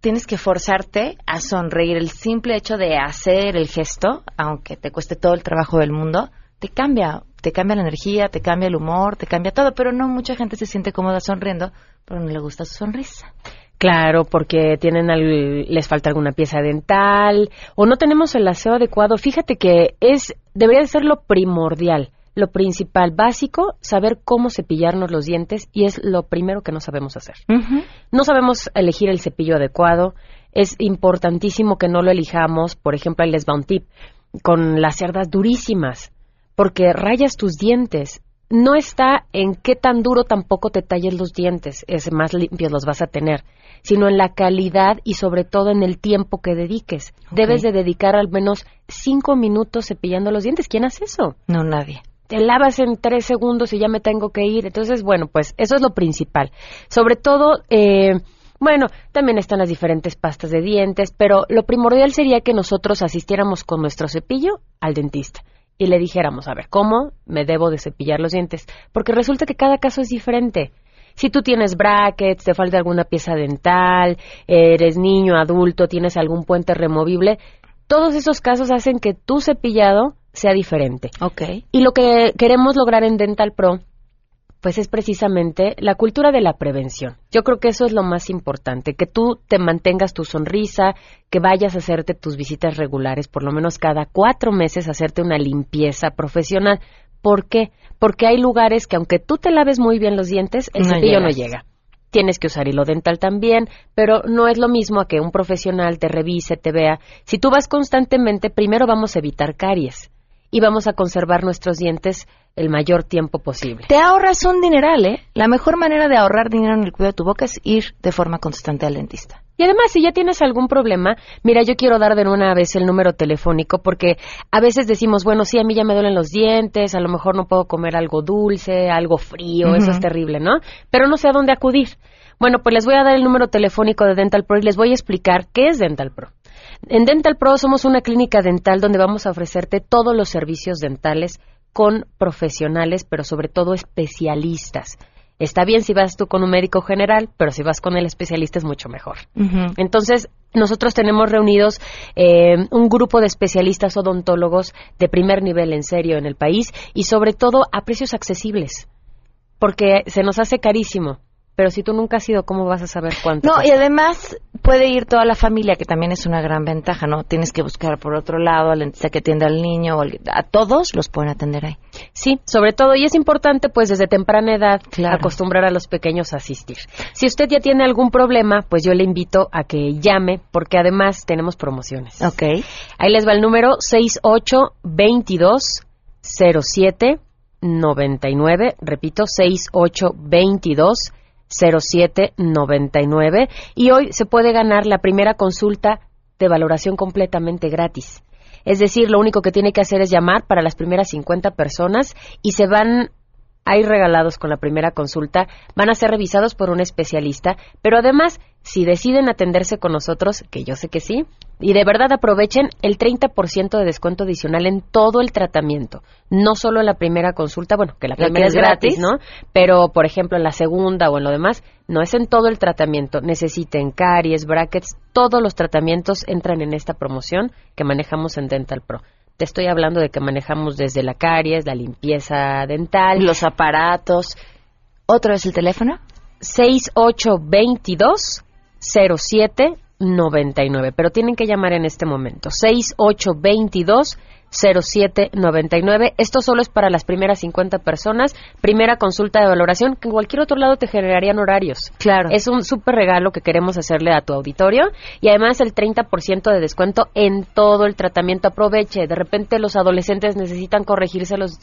tienes que forzarte a sonreír. El simple hecho de hacer el gesto, aunque te cueste todo el trabajo del mundo, te cambia. Te cambia la energía, te cambia el humor, te cambia todo, pero no mucha gente se siente cómoda sonriendo, pero no le gusta su sonrisa. Claro, porque tienen al- les falta alguna pieza dental o no tenemos el aseo adecuado. Fíjate que es debería de ser lo primordial, lo principal, básico, saber cómo cepillarnos los dientes y es lo primero que no sabemos hacer. No sabemos elegir el cepillo adecuado. Es importantísimo que no lo elijamos, por ejemplo, ahí les va un tip, con las cerdas durísimas, porque rayas tus dientes. No está en qué tan duro tampoco te talles los dientes, es más limpios los vas a tener, sino en la calidad y sobre todo en el tiempo que dediques. Debes de dedicar al menos cinco minutos cepillando los dientes. ¿Quién hace eso? No, nadie. te lavas en tres segundos y ya me tengo que ir. Entonces, bueno, pues eso es lo principal. Sobre todo, eh, bueno, también están las diferentes pastas de dientes, pero lo primordial sería que nosotros asistiéramos con nuestro cepillo al dentista y le dijéramos, a ver, ¿cómo me debo de cepillar los dientes? Porque resulta que cada caso es diferente. Si tú tienes brackets, te falta alguna pieza dental, eres niño, adulto, tienes algún puente removible, todos esos casos hacen que tu cepillado sea diferente. Ok. Y lo que queremos lograr en Dental Pro, pues es precisamente la cultura de la prevención. Yo creo que eso es lo más importante, que tú te mantengas tu sonrisa, que vayas a hacerte tus visitas regulares, por lo menos cada cuatro meses, hacerte una limpieza profesional. ¿Por qué? Porque hay lugares que aunque tú te laves muy bien los dientes, el No cepillo no llega. Tienes que usar hilo dental también, pero no es lo mismo a que un profesional te revise, te vea. Si tú vas constantemente, primero vamos a evitar caries y vamos a conservar nuestros dientes el mayor tiempo posible. Te ahorras un dineral, ¿eh? La mejor manera de ahorrar dinero en el cuidado de tu boca es ir de forma constante al dentista. Y además, si ya tienes algún problema, mira, yo quiero dar de una vez el número telefónico porque a veces decimos, bueno, sí, a mí ya me duelen los dientes, a lo mejor no puedo comer algo dulce, algo frío, eso es terrible, ¿no? Pero no sé a dónde acudir. Bueno, pues les voy a dar el número telefónico de Dental Pro y les voy a explicar qué es Dental Pro. En Dental Pro somos una clínica dental donde vamos a ofrecerte todos los servicios dentales con profesionales, pero sobre todo especialistas. Está bien si vas tú con un médico general, pero si vas con el especialista es mucho mejor. Entonces, nosotros tenemos reunidos eh, un grupo de especialistas odontólogos de primer nivel en serio en el país y sobre todo a precios accesibles, porque se nos hace carísimo. Pero si tú nunca has ido, ¿cómo vas a saber cuánto? No, cuesta? y además puede ir toda la familia, que también es una gran ventaja, ¿no? Tienes que buscar por otro lado al dentista que atienda al niño, o al- a todos los pueden atender ahí. Sí, sobre todo, y es importante, pues desde temprana edad, Claro. acostumbrar a los pequeños a asistir. Si usted ya tiene algún problema, pues yo le invito a que llame, porque además tenemos promociones. Ok. Ahí les va el número 68220799, repito, 68220799, y hoy se puede ganar la primera consulta de valoración completamente gratis. Es decir, lo único que tiene que hacer es llamar para las primeras 50 personas y se van ir regalados con la primera consulta, van a ser revisados por un especialista, pero además, si deciden atenderse con nosotros, que yo sé que sí, y de verdad aprovechen el 30% de descuento adicional en todo el tratamiento, no solo en la primera consulta, bueno, que la primera es gratis, gratis. ¿no? Pero, por ejemplo, en la segunda o en lo demás, no es en todo el tratamiento. Necesiten caries, brackets, todos los tratamientos entran en esta promoción que manejamos en Dental Pro. Te estoy hablando de que manejamos desde la caries, la limpieza dental, Los aparatos. ¿Otro es el teléfono? 6822 0799, pero tienen que llamar en este momento. 6822 0799. Esto solo es para las primeras 50 personas. Primera consulta de valoración que en cualquier otro lado te generarían horarios. Claro. Es un súper regalo que queremos hacerle a tu auditorio y además el 30% de descuento en todo el tratamiento. Aproveche. De repente los adolescentes necesitan corregirse los,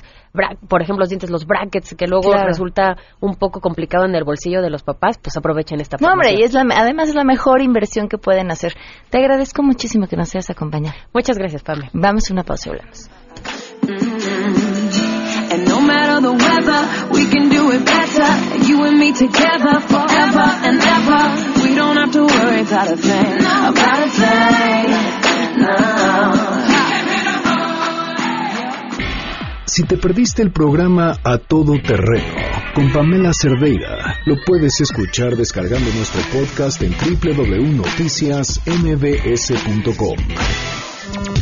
por ejemplo, los dientes, los brackets, que luego Claro. resulta un poco complicado en el bolsillo de los papás. Pues aprovechen esta No, hombre, y es la, además es la mejor inversión que pueden hacer. Te agradezco muchísimo que nos hayas acompañado. Muchas gracias, Pame. Vamos a una pausa Si te perdiste el programa A Todo Terreno con Pamela Cerdeira, lo puedes escuchar descargando nuestro podcast en www.noticiasmbs.com.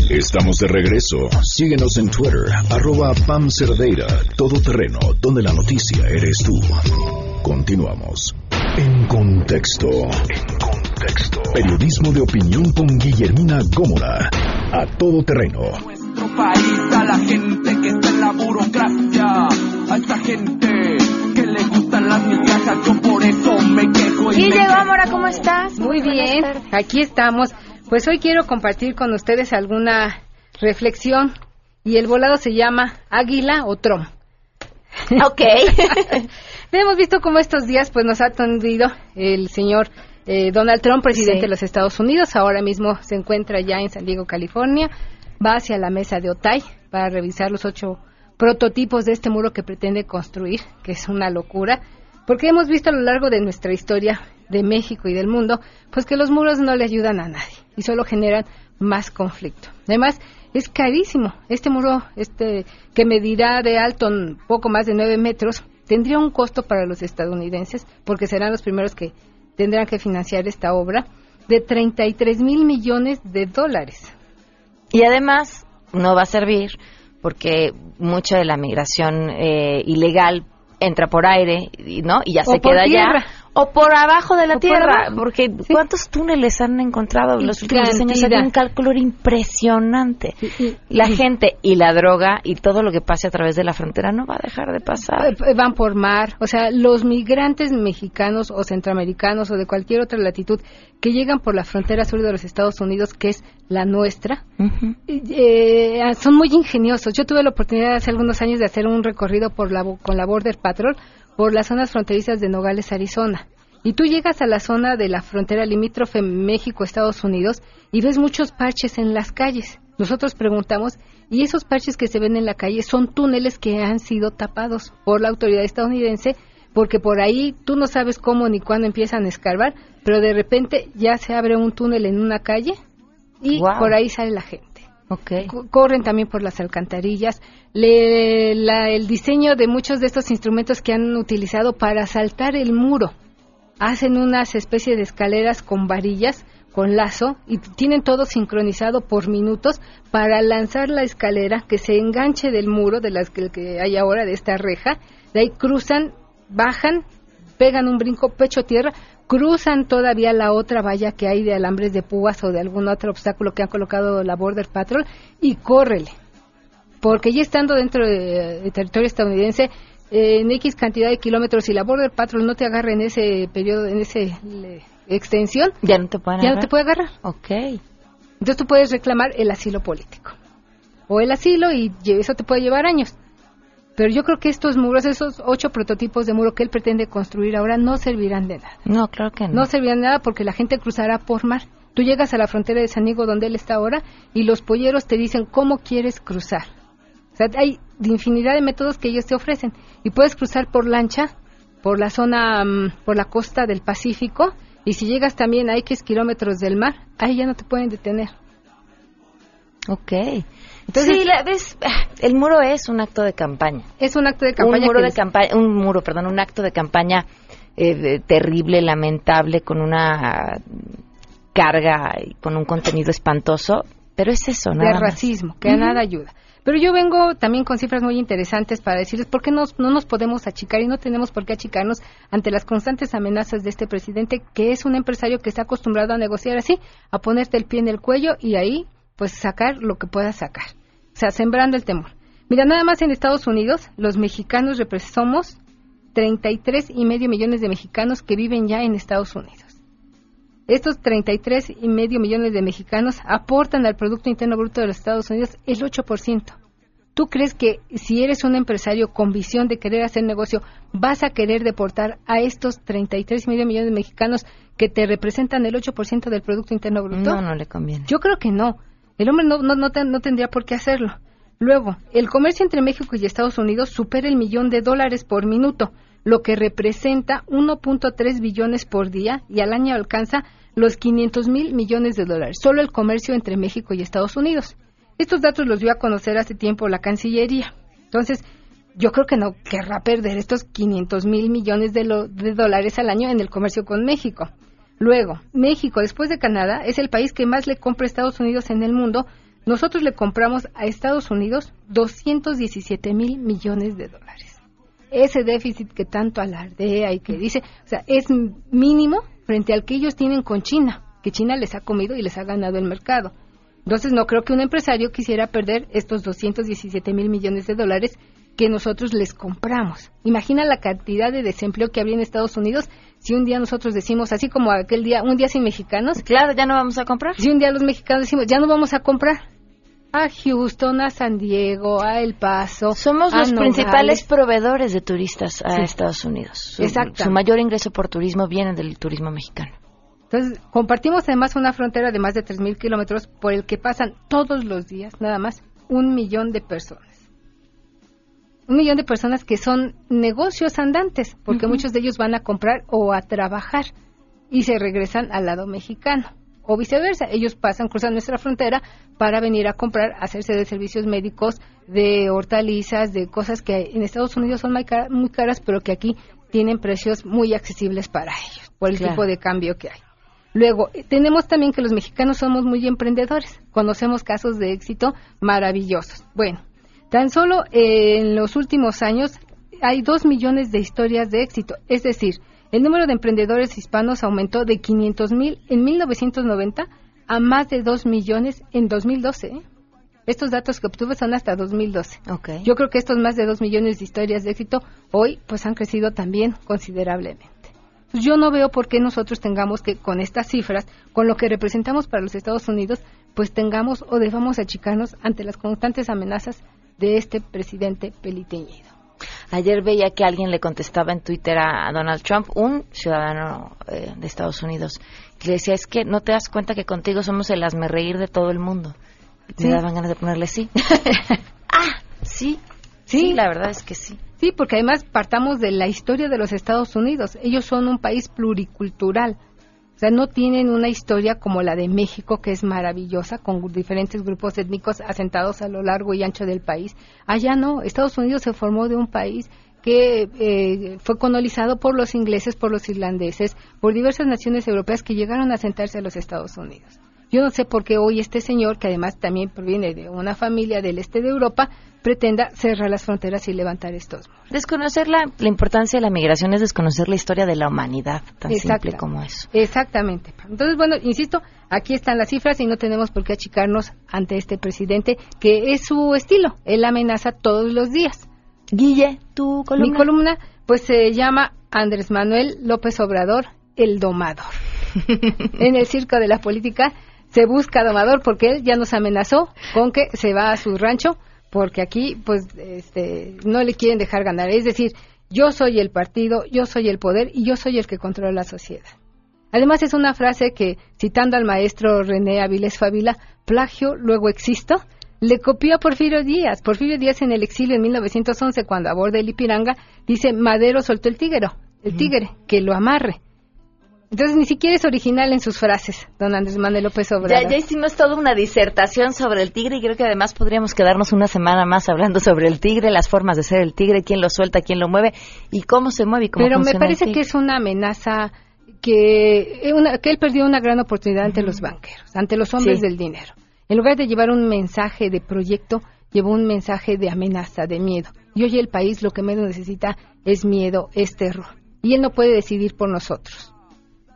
Estamos de regreso. Síguenos en Twitter, arroba Pam Cerdeira, Todo Terreno, donde la noticia eres tú. Continuamos. En contexto. En contexto. Periodismo de opinión con Guillermina Gómora. A Todo Terreno. nuestro país, a la gente que está en la burocracia, a esta gente que le gustan las migajas, yo por eso me quejo y Y me llegó Amora, ¿cómo estás? Muy bien, aquí estamos. Pues hoy quiero compartir con ustedes alguna reflexión y el volado se llama Águila o Trump. Ok. Hemos visto cómo estos días pues nos ha atendido el señor eh, Donald Trump, presidente Sí. de los Estados Unidos. Ahora mismo se encuentra ya en San Diego, California. Va hacia la mesa de Otay para revisar los ocho prototipos de este muro que pretende construir, que es una locura. Porque hemos visto a lo largo de nuestra historia de México y del mundo, pues que los muros no le ayudan a nadie y solo generan más conflicto. Además, es carísimo. Este muro, este que medirá de alto poco más de nueve metros, tendría un costo para los estadounidenses, porque serán los primeros que tendrán que financiar esta obra, de 33 mil millones de dólares. Y además no va a servir porque mucha de la migración eh, ilegal entra por aire, y- ¿no? Y ya O se queda tierra. O por abajo de la O tierra, porque ¿cuántos túneles han encontrado en los últimos 10 años? Hay un cálculo impresionante. La gente y la droga y todo lo que pase a través de la frontera no va a dejar de pasar. Eh, Van por mar, o sea, los migrantes mexicanos o centroamericanos o de cualquier otra latitud que llegan por la frontera sur de los Estados Unidos, que es la nuestra, eh, son muy ingeniosos. Yo tuve la oportunidad hace algunos años de hacer un recorrido por la, con la Border Patrol por las zonas fronterizas de Nogales, Arizona. Y tú llegas a la zona de la frontera limítrofe México-Estados Unidos y ves muchos parches en las calles. Nosotros preguntamos, y esos parches que se ven en la calle son túneles que han sido tapados por la autoridad estadounidense, porque por ahí tú no sabes cómo ni cuándo empiezan a escarbar, pero de repente ya se abre un túnel en una calle y por ahí sale la gente. Ok. Co- corren también por las alcantarillas. Le- la- el diseño de muchos de estos instrumentos que han utilizado para saltar el muro. Hacen unas especies de escaleras con varillas, con lazo, y tienen todo sincronizado por minutos para lanzar la escalera que se enganche del muro, de las que, que hay ahora, de esta reja. De ahí cruzan, bajan, pegan un brinco pecho tierra, cruzan todavía la otra valla que hay de alambres de púas o de algún otro obstáculo que han colocado la Border Patrol y córrele. Porque ya estando dentro de, de territorio estadounidense, eh, en X cantidad de kilómetros y la Border Patrol no te agarra en ese periodo, en ese le- extensión, Ya no te pueden ya no agarrar. te puede agarrar. Ok. Entonces tú puedes reclamar el asilo político. O el asilo y eso te puede llevar años. Pero yo creo que estos muros, esos ocho prototipos de muro que él pretende construir ahora no servirán de nada. No, claro que no. No servirán de nada porque la gente cruzará por mar. Tú llegas a la frontera de San Diego donde él está ahora y los polleros te dicen cómo quieres cruzar. O sea, hay infinidad de métodos que ellos te ofrecen. Y puedes cruzar por lancha, por la zona, mm, por la costa del Pacífico. Y si llegas también a X kilómetros del mar, ahí ya no te pueden detener. Ok. Entonces, sí, la ves, ah, el muro es un acto de campaña. Es un acto de campaña. Un muro de les- campaña, un muro, perdón, un acto de campaña eh, de- terrible, lamentable, con una carga y con un contenido espantoso, pero es eso, de nada más. racismo, que a nada ayuda. Pero yo vengo también con cifras muy interesantes para decirles por qué nos- no nos podemos achicar y no tenemos por qué achicarnos ante las constantes amenazas de este presidente, que es un empresario que está acostumbrado a negociar así, a ponerte el pie en el cuello y ahí, pues sacar lo que pueda sacar. O sea, sembrando el temor. Mira, nada más en Estados Unidos, los mexicanos somos 33 y medio millones de mexicanos que viven ya en Estados Unidos. Estos 33 y medio millones de mexicanos aportan al Producto Interno Bruto de los Estados Unidos el 8%. ¿Tú crees que si eres un empresario con visión de querer hacer negocio, vas a querer deportar a estos 33 y medio millones de mexicanos que te representan el 8% del Producto Interno Bruto? No, no le conviene. Yo creo que no. El hombre no, no, no, ten- no tendría por qué hacerlo. Luego, el comercio entre México y Estados Unidos supera el millón de dólares por minuto, lo que representa 1.3 billones por día y al año alcanza los 500 mil millones de dólares. Solo el comercio entre México y Estados Unidos. Estos datos los dio a conocer hace tiempo la Cancillería. Entonces, yo creo que no querrá perder estos 500 mil millones de, lo- de dólares al año en el comercio con México. Luego, México, después de Canadá, es el país que más le compra a Estados Unidos en el mundo. Nosotros le compramos a Estados Unidos 217 mil millones de dólares. Ese déficit que tanto alardea y que dice, o sea, es mínimo frente al que ellos tienen con China, que China les ha comido y les ha ganado el mercado. Entonces, no creo que un empresario quisiera perder estos 217 mil millones de dólares que nosotros les compramos. Imagina la cantidad de desempleo que habría en Estados Unidos si un día nosotros decimos, así como aquel día, un día sin mexicanos. Claro, ya no vamos a comprar. Si un día los mexicanos decimos, ya no vamos a comprar. A Houston, a San Diego, a El Paso. Somos los Nogales. principales proveedores de turistas a Sí. Estados Unidos. Su, Exacto. su mayor ingreso por turismo viene del turismo mexicano. Entonces, compartimos además una frontera de más de 3.000 kilómetros por el que pasan todos los días, nada más, un millón de personas. Un millón de personas que son negocios andantes, porque muchos de ellos van a comprar o a trabajar y se regresan al lado mexicano. O viceversa, ellos pasan, cruzan nuestra frontera para venir a comprar, hacerse de servicios médicos, de hortalizas, de cosas que en Estados Unidos son muy cara- muy caras, pero que aquí tienen precios muy accesibles para ellos, por el Claro. tipo de cambio que hay. Luego, eh, tenemos también que los mexicanos somos muy emprendedores. Conocemos casos de éxito maravillosos. Bueno, tan solo eh, en los últimos años hay dos millones de historias de éxito. Es decir, el número de emprendedores hispanos aumentó de 500 mil en 1990 a más de 2 millones en 2012. ¿eh? Estos datos que obtuve son hasta 2012. Okay. Yo creo que estos más de 2 millones de historias de éxito hoy pues han crecido también considerablemente. Pues yo no veo por qué nosotros tengamos que, con estas cifras, con lo que representamos para los Estados Unidos, pues tengamos o debamos achicarnos ante las constantes amenazas de este presidente peliteñido. Ayer veía que alguien le contestaba en Twitter a, Donald Trump, un ciudadano eh, de Estados Unidos, que le decía, es que no te das cuenta que contigo somos el reír de todo el mundo. Y Sí. Me daban ganas de ponerle sí. ah, sí, Sí. sí, la verdad es que sí. Sí, porque además partamos de la historia de los Estados Unidos. Ellos son un país pluricultural. O sea, no tienen una historia como la de México, que es maravillosa, con diferentes grupos étnicos asentados a lo largo y ancho del país. Allá no, Estados Unidos se formó de un país que eh, fue colonizado por los ingleses, por los irlandeses, por diversas naciones europeas que llegaron a asentarse a los Estados Unidos. Yo no sé por qué hoy este señor, que además también proviene de una familia del este de Europa, pretenda cerrar las fronteras y levantar estos muros. Desconocer la, la importancia de la migración es desconocer la historia de la humanidad, tan simple como eso. Exactamente. Entonces, bueno, insisto, aquí están las cifras y no tenemos por qué achicarnos ante este presidente, que es su estilo. Él amenaza todos los días. Guille, tu columna. Mi columna, pues se llama Andrés Manuel López Obrador, el domador. en el circo de la política se busca domador porque él ya nos amenazó con que se va a su rancho porque aquí pues este no le quieren dejar ganar, es decir, yo soy el partido, yo soy el poder y yo soy el que controla la sociedad. Además es una frase que, citando al maestro René Avilés Favila, plagio, luego existo, le copió a Porfirio Díaz. Porfirio Díaz en el exilio en 1911, cuando aborda el Ipiranga, dice, Madero soltó el tigre, el tigre, que lo amarre. Entonces ni siquiera es original en sus frases, don Andrés Manuel López Obrador. Ya, ya hicimos toda una disertación sobre el tigre y creo que además podríamos quedarnos una semana más hablando sobre el tigre, las formas de ser el tigre, quién lo suelta, quién lo mueve y cómo se mueve y cómo Pero me el parece tigre. que es una amenaza que, eh, una- que él perdió una gran oportunidad ante los banqueros, ante los hombres Sí. del dinero. En lugar de llevar un mensaje de proyecto, llevó un mensaje de amenaza, de miedo. Y hoy el país lo que menos necesita es miedo, es terror. Y él no puede decidir por nosotros.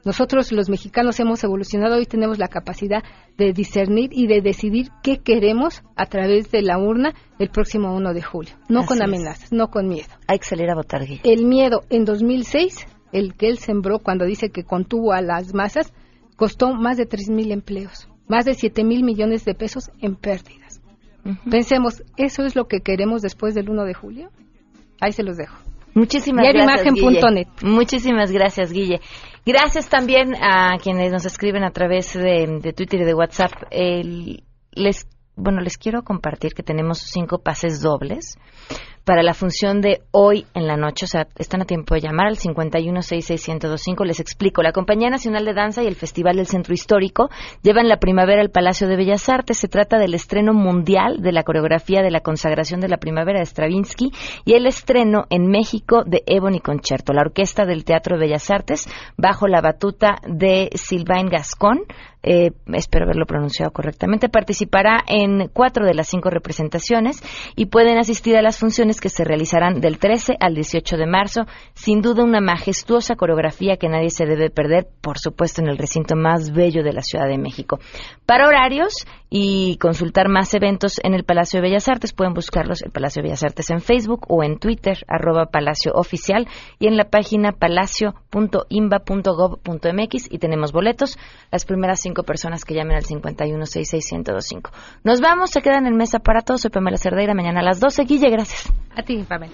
Nosotros los mexicanos hemos evolucionado, hoy tenemos la capacidad de discernir y de decidir qué queremos a través de la urna el próximo 1 de julio. No Así con es. amenazas, no con miedo. Hay que salir a votar, Guille. El miedo en 2006, el que él sembró cuando dice que contuvo a las masas, costó más de 3 mil empleos, más de 7 mil millones de pesos en pérdidas. Pensemos, ¿eso es lo que queremos después del 1 de julio? Ahí se los dejo. Muchísimas gracias. Guille. Muchísimas gracias, Guille. Gracias también a quienes nos escriben a través de, de Twitter y de WhatsApp. El- les, bueno, les quiero compartir que tenemos cinco pases dobles para la función de hoy en la noche. O sea, están a tiempo de llamar al 51661025. Les explico. La Compañía Nacional de Danza y el Festival del Centro Histórico llevan la primavera al Palacio de Bellas Artes. Se trata del estreno mundial de la coreografía de la consagración de la primavera de Stravinsky y el estreno en México de Ebony Concerto, la orquesta del Teatro de Bellas Artes, bajo la batuta de Sylvain Gascon. Eh, espero haberlo pronunciado correctamente, participará en cuatro de las cinco representaciones y pueden asistir a las funciones que se realizarán del 13 al 18 de marzo. Sin duda una majestuosa coreografía que nadie se debe perder, por supuesto en el recinto más bello de la Ciudad de México. Para horarios y consultar más eventos en el Palacio de Bellas Artes, pueden buscarlos el Palacio de Bellas Artes en Facebook o en Twitter, arroba Palacio Oficial y en la página palacio.imba.gov.mx y tenemos boletos. Las primeras cinco personas que llamen al 51661025. Nos vamos, se quedan en mesa para todos. Soy Pamela Cerdeira, mañana a las 12. Guille, gracias. A ti, Pamela.